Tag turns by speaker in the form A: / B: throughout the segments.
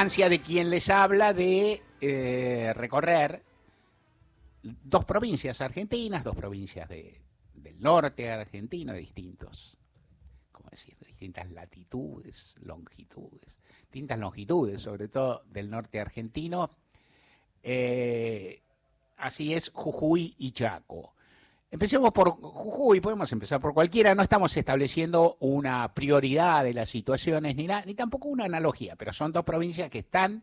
A: ansia de quien les habla de eh, recorrer dos provincias argentinas, dos provincias de, del norte argentino, distintos, ¿cómo decir?, de distintas latitudes, longitudes, distintas longitudes, sobre todo del norte argentino. Eh, así es, Jujuy y Chaco. Empecemos por Jujuy, podemos empezar por cualquiera, no estamos estableciendo una prioridad de las situaciones ni, ni tampoco una analogía, pero son dos provincias que están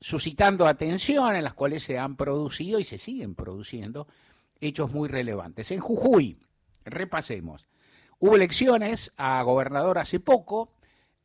A: suscitando atención, en las cuales se han producido y se siguen produciendo hechos muy relevantes. En Jujuy, repasemos, hubo elecciones a gobernador hace poco,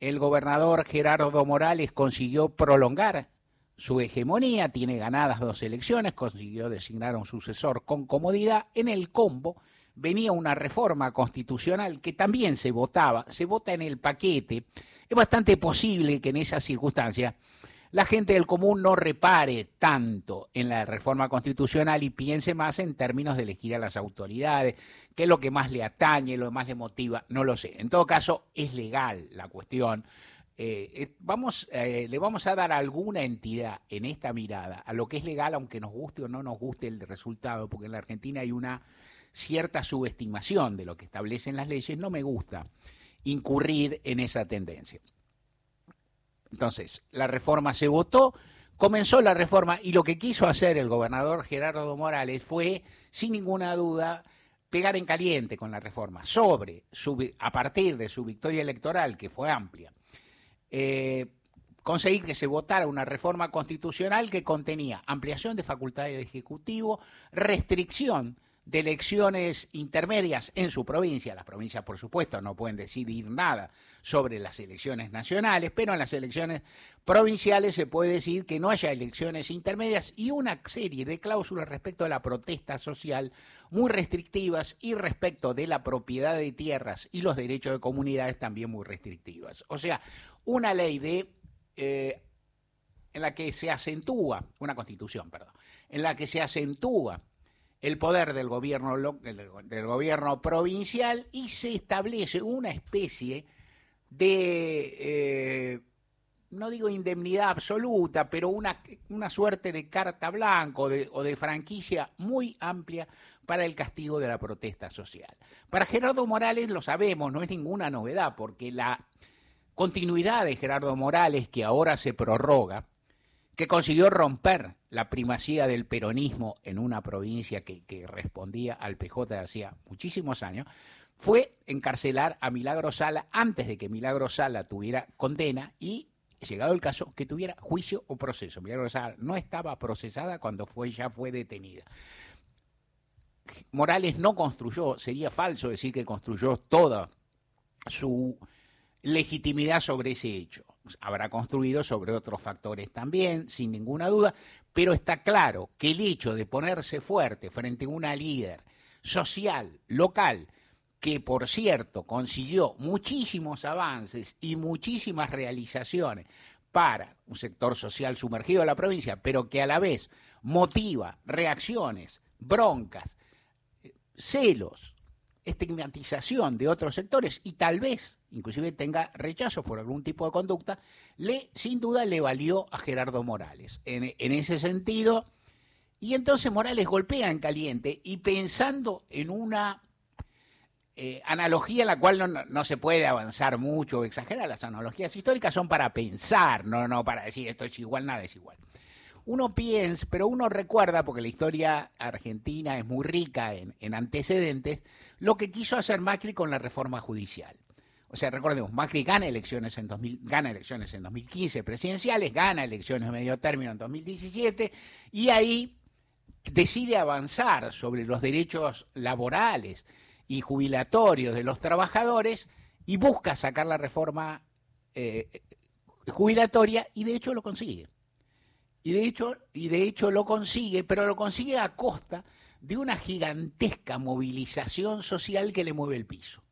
A: el gobernador Gerardo Morales consiguió prolongar su hegemonía, tiene ganadas dos elecciones, consiguió designar a un sucesor con comodidad. En el combo venía una reforma constitucional que también se votaba, se vota en el paquete. Es bastante posible que en esas circunstancias la gente del común no repare tanto en la reforma constitucional y piense más en términos de elegir a las autoridades, qué es lo que más le atañe, lo que más le motiva, no lo sé. En todo caso, es legal la cuestión eh, vamos, eh, le vamos a dar alguna entidad en esta mirada a lo que es legal, aunque nos guste o no nos guste el resultado, porque en la Argentina hay una cierta subestimación de lo que establecen las leyes, no me gusta incurrir en esa tendencia. Entonces, la reforma se votó, comenzó la reforma y lo que quiso hacer el gobernador Gerardo Morales fue, sin ninguna duda, pegar en caliente con la reforma sobre, a partir de su victoria electoral, que fue amplia, eh, conseguir que se votara una reforma constitucional que contenía ampliación de facultades del Ejecutivo, restricción de elecciones intermedias en su provincia. Las provincias, por supuesto, no pueden decidir nada sobre las elecciones nacionales, pero en las elecciones provinciales se puede decir que no haya elecciones intermedias y una serie de cláusulas respecto a la protesta social muy restrictivas y respecto de la propiedad de tierras y los derechos de comunidades también muy restrictivas. O sea, una ley de eh, en la que se acentúa, una constitución, perdón, en la que se acentúa el poder del gobierno, del gobierno provincial y se establece una especie de, eh, no digo indemnidad absoluta, pero una, una suerte de carta blanca o de, o de franquicia muy amplia para el castigo de la protesta social. Para Gerardo Morales lo sabemos, no es ninguna novedad, porque la continuidad de Gerardo Morales, que ahora se prorroga, que consiguió romper la primacía del peronismo en una provincia que, respondía al PJ de hacía muchísimos años, fue encarcelar a Milagro Sala antes de que Milagro Sala tuviera condena y, llegado el caso, que tuviera juicio o proceso. Milagro Sala no estaba procesada cuando ya fue detenida. Morales no construyó, sería falso decir que construyó toda su legitimidad sobre ese hecho. Habrá construido sobre otros factores también, sin ninguna duda, pero está claro que el hecho de ponerse fuerte frente a una líder social, local, que por cierto consiguió muchísimos avances y muchísimas realizaciones para un sector social sumergido de la provincia, pero que a la vez motiva reacciones, broncas, celos, estigmatización de otros sectores y tal vez inclusive tenga rechazo por algún tipo de conducta, le, sin duda le valió a Gerardo Morales. En, ese sentido, y entonces Morales golpea en caliente y pensando en una eh, analogía en la cual no, se puede avanzar mucho o exagerar, las analogías históricas son para pensar, no, no para decir esto es igual, nada es igual uno piensa, pero uno recuerda, porque la historia argentina es muy rica en, antecedentes, lo que quiso hacer Macri con la reforma judicial. O sea, recordemos, Macri gana elecciones en 2000, gana elecciones en 2015 presidenciales, gana elecciones medio término en 2017 y ahí decide avanzar sobre los derechos laborales y jubilatorios de los trabajadores y busca sacar la reforma eh, jubilatoria y de hecho lo consigue. Y de hecho lo consigue, pero lo consigue a costa de una gigantesca movilización social que le mueve el piso.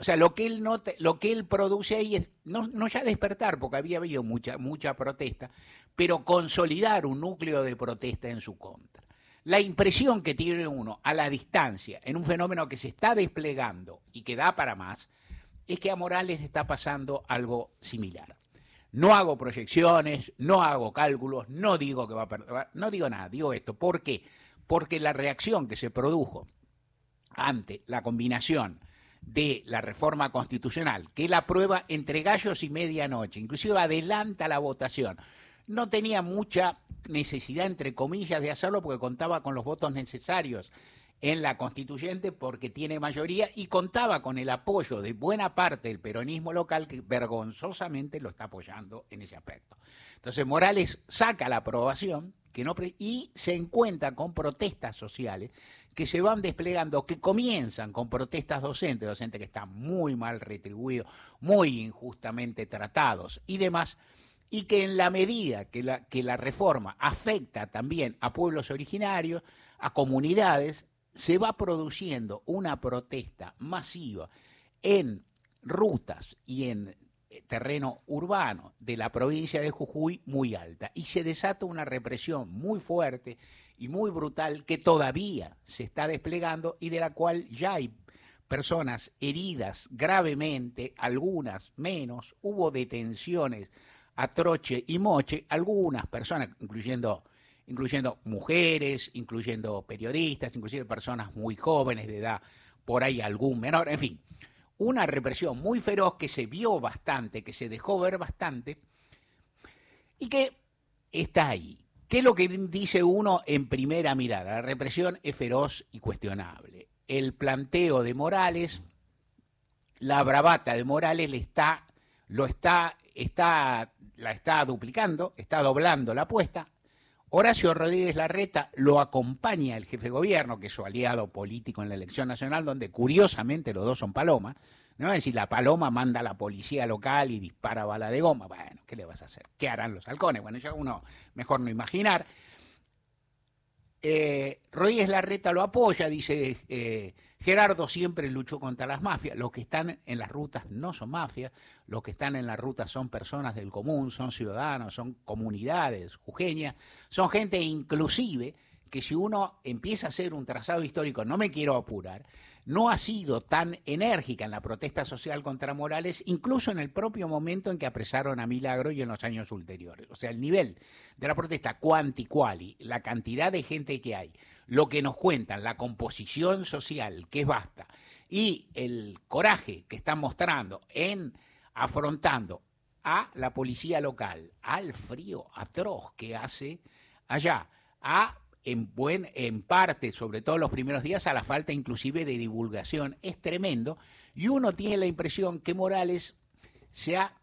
A: O sea, lo que él, no lo que él produce ahí es no, ya despertar, porque había habido mucha, mucha protesta, pero consolidar un núcleo de protesta en su contra. La impresión que tiene uno a la distancia en un fenómeno que se está desplegando y que da para más, es que a Morales está pasando algo similar. No hago proyecciones, no hago cálculos, no digo que va a perder, no digo nada, digo esto. ¿Por qué? Porque la reacción que se produjo ante la combinación de la reforma constitucional, que la aprueba entre gallos y medianoche, inclusive adelanta la votación, no tenía mucha necesidad, entre comillas, de hacerlo porque contaba con los votos necesarios en la constituyente porque tiene mayoría y contaba con el apoyo de buena parte del peronismo local que vergonzosamente lo está apoyando en ese aspecto. Entonces Morales saca la aprobación que no y se encuentra con protestas sociales que se van desplegando, que comienzan con protestas docentes, docentes que están muy mal retribuidos, muy injustamente tratados y demás, y que en la medida que la, que la reforma afecta también a pueblos originarios, a comunidades, se va produciendo una protesta masiva en rutas y en eh, terreno urbano de la provincia de Jujuy muy alta y se desata una represión muy fuerte y muy brutal que todavía se está desplegando y de la cual ya hay personas heridas gravemente, algunas menos, hubo detenciones a troche y moche, algunas personas, incluyendo incluyendo mujeres, incluyendo periodistas, inclusive personas muy jóvenes de edad, por ahí algún menor, en fin, una represión muy feroz que se vio bastante, que se dejó ver bastante y que está ahí. ¿Qué es lo que dice uno en primera mirada? La represión es feroz y cuestionable. El planteo de Morales, la bravata de Morales le está, lo está, está, la está duplicando, está doblando la apuesta, Horacio Rodríguez Larreta lo acompaña el jefe de gobierno, que es su aliado político en la elección nacional, donde curiosamente los dos son palomas. ¿no? Es decir, la paloma manda a la policía local y dispara bala de goma. Bueno, ¿qué le vas a hacer? ¿Qué harán los halcones? Bueno, ya uno mejor no imaginar. Eh, Rodríguez Larreta lo apoya, dice eh, Gerardo siempre luchó contra las mafias. Los que están en las rutas no son mafias, los que están en las rutas son personas del común, son ciudadanos, son comunidades jujeñas, son gente inclusive que si uno empieza a hacer un trazado histórico, no me quiero apurar, no ha sido tan enérgica en la protesta social contra Morales, incluso en el propio momento en que apresaron a Milagro y en los años ulteriores. O sea, el nivel de la protesta cuanti quali, la cantidad de gente que hay, lo que nos cuentan, la composición social, que es basta, y el coraje que están mostrando en afrontando a la policía local, al frío atroz que hace allá, a en, buen, en parte, sobre todo los primeros días, a la falta inclusive de divulgación. Es tremendo. Y uno tiene la impresión que Morales se ha,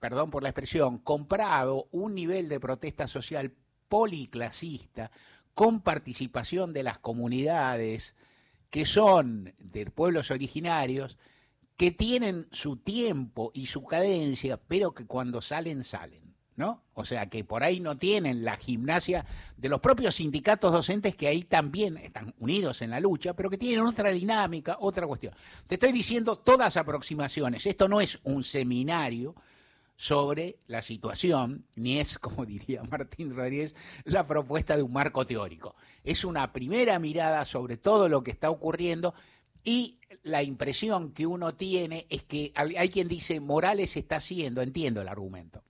A: perdón por la expresión, comprado un nivel de protesta social policlasista con participación de las comunidades que son de pueblos originarios, que tienen su tiempo y su cadencia, pero que cuando salen, salen. ¿No? O sea, que por ahí no tienen la gimnasia de los propios sindicatos docentes que ahí también están unidos en la lucha, pero que tienen otra dinámica, otra cuestión. Te estoy diciendo todas aproximaciones. Esto no es un seminario sobre la situación, ni es, como diría Martín Rodríguez, la propuesta de un marco teórico. Es una primera mirada sobre todo lo que está ocurriendo y la impresión que uno tiene es que hay quien dice Morales está haciendo, entiendo el argumento,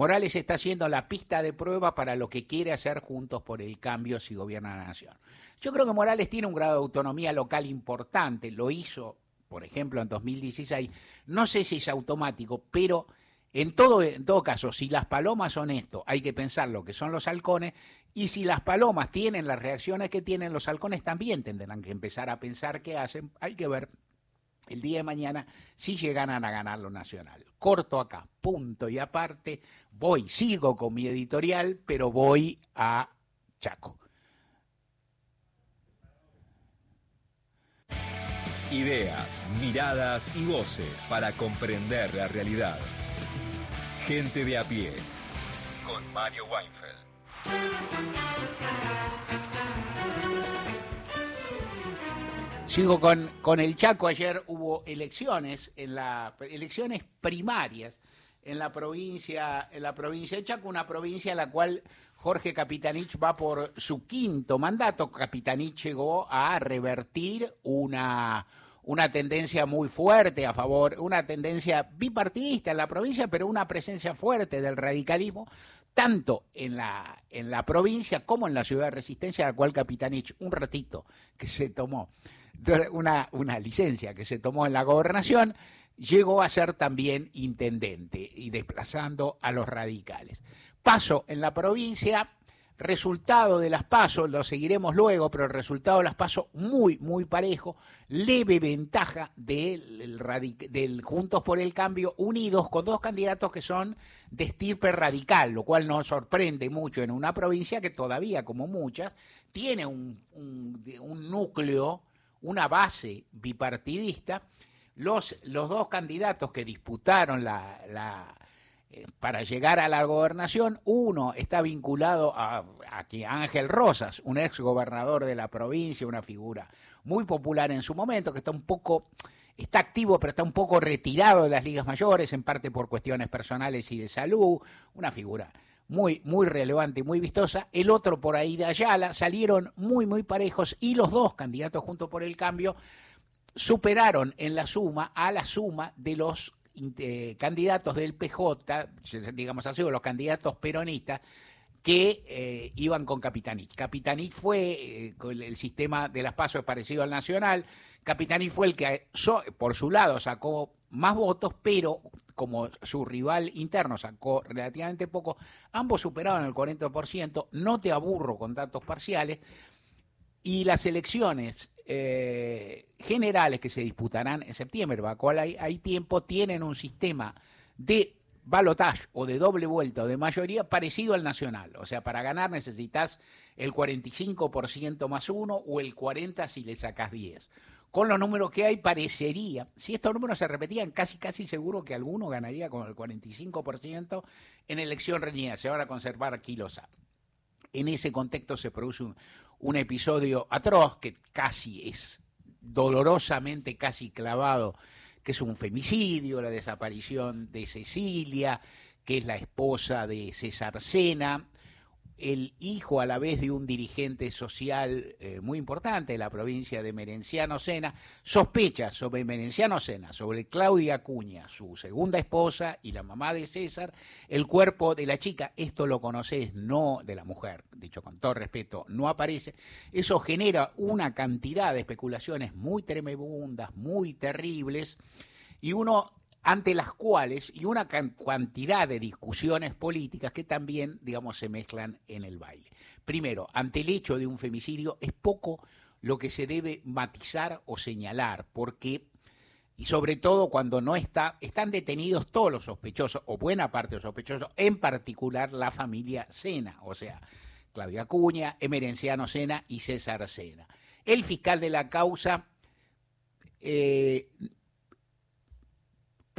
A: Morales está haciendo la pista de prueba para lo que quiere hacer Juntos por el Cambio si gobierna la nación. Yo creo que Morales tiene un grado de autonomía local importante, lo hizo, por ejemplo, en 2016. No sé si es automático, pero en todo, caso, si las palomas son esto, hay que pensar lo que son los halcones, y si las palomas tienen las reacciones que tienen los halcones, también tendrán que empezar a pensar qué hacen. Hay que ver el día de mañana si llegan a ganar lo nacional. Corto acá, punto y aparte, voy, sigo con mi editorial, pero voy a Chaco.
B: Ideas, miradas y voces para comprender la realidad. Gente de a pie, con Mario Weinfeld.
A: Sigo con, con el Chaco. Ayer hubo elecciones, en la, elecciones primarias en la provincia, en la provincia de Chaco, una provincia en la cual Jorge Capitanich va por su quinto mandato. Capitanich llegó a revertir una, una tendencia muy fuerte a favor, una tendencia bipartidista en la provincia, pero una presencia fuerte del radicalismo, tanto en la, en la provincia como en la ciudad de Resistencia, a la cual Capitanich, un ratito que se tomó, una, una licencia que se tomó en la gobernación, llegó a ser también intendente y desplazando a los radicales. Paso en la provincia, resultado de las pasos, lo seguiremos luego, pero el resultado de las pasos muy, muy parejo, leve ventaja del, Juntos por el Cambio unidos con dos candidatos que son de estirpe radical, lo cual nos sorprende mucho en una provincia que todavía, como muchas, tiene un, un núcleo, una base bipartidista los, los dos candidatos que disputaron la, eh, para llegar a la gobernación, uno está vinculado a, Ángel Rosas, un ex gobernador de la provincia, una figura muy popular en su momento, que está un poco, está activo, pero está un poco retirado de las ligas mayores, en parte por cuestiones personales y de salud, una figura muy, muy relevante y muy vistosa. El otro por ahí de Ayala, salieron muy, muy parejos y los dos candidatos junto por el cambio superaron en la suma a la suma de los eh, candidatos del PJ, digamos así, o los candidatos peronistas, que eh, iban con Capitanich. Capitanich fue, eh, con el sistema de las pasos parecido al nacional, Capitanich fue el que por su lado sacó más votos, pero como su rival interno sacó relativamente poco, ambos superaron el 40%, no te aburro con datos parciales, y las elecciones eh, generales que se disputarán en septiembre, para cual hay, hay tiempo, tienen un sistema de balotage o de doble vuelta o de mayoría parecido al nacional. O sea, para ganar necesitas el 45% más uno o el 40% si le sacas 10. Con los números que hay parecería, si estos números se repetían, casi casi seguro que alguno ganaría con el 45% en elección reñida. Se van a conservar kilos En ese contexto se produce un, un episodio atroz que casi es dolorosamente casi clavado, que es un femicidio, la desaparición de Cecilia, que es la esposa de César Sena, el hijo a la vez de un dirigente social eh, muy importante de la provincia de Merenciano Sena, sospecha sobre Merenciano Sena, sobre Claudia Acuña, su segunda esposa y la mamá de César, el cuerpo de la chica, esto lo conoces, no de la mujer, dicho con todo respeto, no aparece, eso genera una cantidad de especulaciones muy tremebundas, muy terribles, y uno ante las cuales y una cantidad de discusiones políticas que también, digamos, se mezclan en el baile. Primero, ante el hecho de un femicidio es poco lo que se debe matizar o señalar, porque y sobre todo cuando no está, están detenidos todos los sospechosos, o buena parte de los sospechosos, en particular la familia Sena, o sea, Claudia Cuña, Emerenciano Sena y César Sena. El fiscal de la causa eh,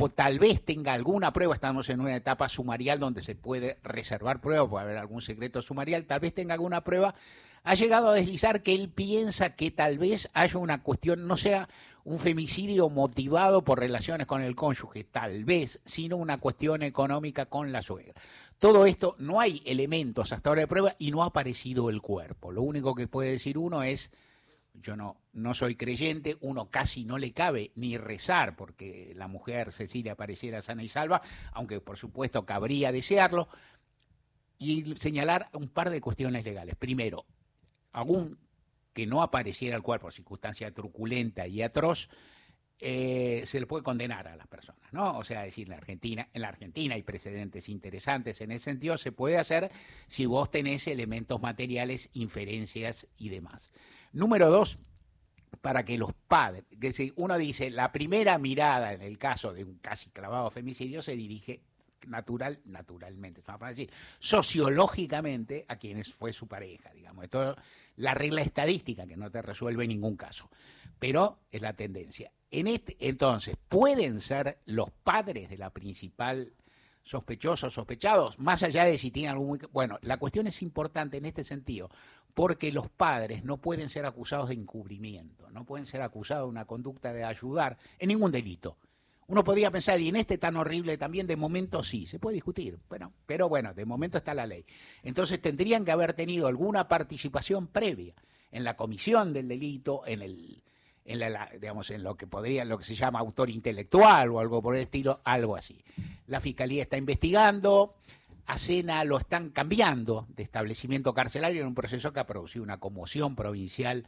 A: tal vez tenga alguna prueba, estamos en una etapa sumarial donde se puede reservar pruebas, puede haber algún secreto sumarial, tal vez tenga alguna prueba, ha llegado a deslizar que él piensa que tal vez haya una cuestión, no sea un femicidio motivado por relaciones con el cónyuge, tal vez, sino una cuestión económica con la suegra. Todo esto, no hay elementos hasta ahora de prueba y no ha aparecido el cuerpo. Lo único que puede decir uno es yo no, soy creyente, uno casi no le cabe ni rezar porque la mujer Cecilia apareciera sana y salva, aunque por supuesto cabría desearlo, y señalar un par de cuestiones legales. Primero, aún que no apareciera el cuerpo, circunstancia truculenta y atroz, eh, se le puede condenar a las personas, ¿no? O sea, decir, en la Argentina, en la Argentina hay precedentes interesantes en ese sentido, se puede hacer si vos tenés elementos materiales, inferencias y demás. Número dos, para que los padres, que si uno dice, la primera mirada en el caso de un casi clavado femicidio se dirige natural, naturalmente, decir, sociológicamente a quienes fue su pareja, digamos. Esto la regla estadística que no te resuelve ningún caso, pero es la tendencia. En este, entonces, pueden ser los padres de la principal sospechosos, sospechados, más allá de si tienen algún... Bueno, la cuestión es importante en este sentido, porque los padres no pueden ser acusados de encubrimiento, no pueden ser acusados de una conducta de ayudar en ningún delito. Uno podría pensar, y en este tan horrible también, de momento sí, se puede discutir, bueno, pero bueno, de momento está la ley. Entonces tendrían que haber tenido alguna participación previa en la comisión del delito, en el, en la, digamos en lo que podría lo que se llama autor intelectual o algo por el estilo, algo así. La fiscalía está investigando, a Sena lo están cambiando de establecimiento carcelario en un proceso que ha producido una conmoción provincial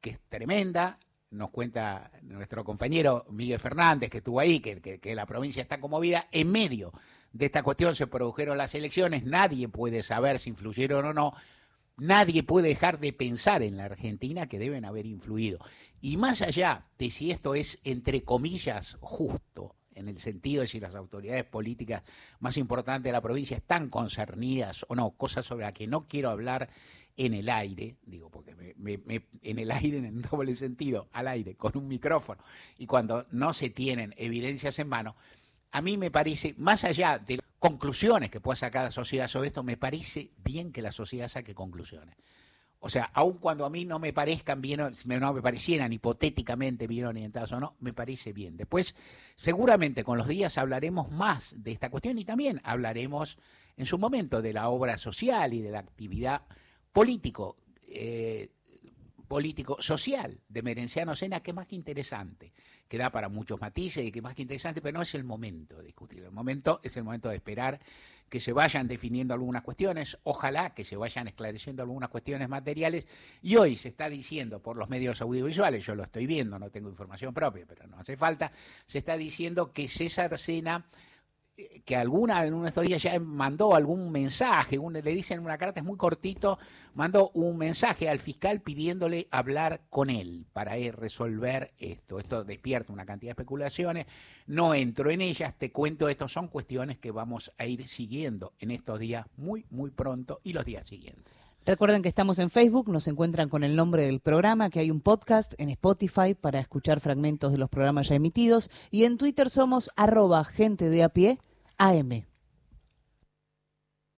A: que es tremenda. Nos cuenta nuestro compañero Miguel Fernández, que estuvo ahí, que, que la provincia está conmovida. En medio de esta cuestión se produjeron las elecciones, nadie puede saber si influyeron o no, nadie puede dejar de pensar en la Argentina que deben haber influido. Y más allá de si esto es, entre comillas, justo, en el sentido de si las autoridades políticas más importantes de la provincia están concernidas o no, cosas sobre las que no quiero hablar en el aire, digo, porque me, en el aire en doble sentido, al aire, con un micrófono, y cuando no se tienen evidencias en mano, a mí me parece, más allá de las conclusiones que pueda sacar la sociedad sobre esto, me parece bien que la sociedad saque conclusiones. O sea, aun cuando a mí no me parezcan bien, no me parecieran hipotéticamente bien orientados o no, me parece bien. Después, seguramente con los días hablaremos más de esta cuestión y también hablaremos en su momento de la obra social y de la actividad político. Eh, político social de Merenciano Sena, que es más que interesante, que da para muchos matices y que es más que interesante, pero no es el momento de discutir. El momento es el momento de esperar que se vayan definiendo algunas cuestiones, ojalá que se vayan esclareciendo algunas cuestiones materiales, y hoy se está diciendo por los medios audiovisuales, yo lo estoy viendo, no tengo información propia, pero no hace falta, se está diciendo que César Sena que alguna en uno de estos días ya mandó algún mensaje, le dicen una carta, es muy cortito, mandó un mensaje al fiscal pidiéndole hablar con él para resolver esto. Esto despierta una cantidad de especulaciones, no entro en ellas, te cuento, esto son cuestiones que vamos a ir siguiendo en estos días muy, muy pronto y los días siguientes.
C: Recuerden que estamos en Facebook, nos encuentran con el nombre del programa, que hay un podcast en Spotify para escuchar fragmentos de los programas ya emitidos y en Twitter somos arroba gente de a pie AM.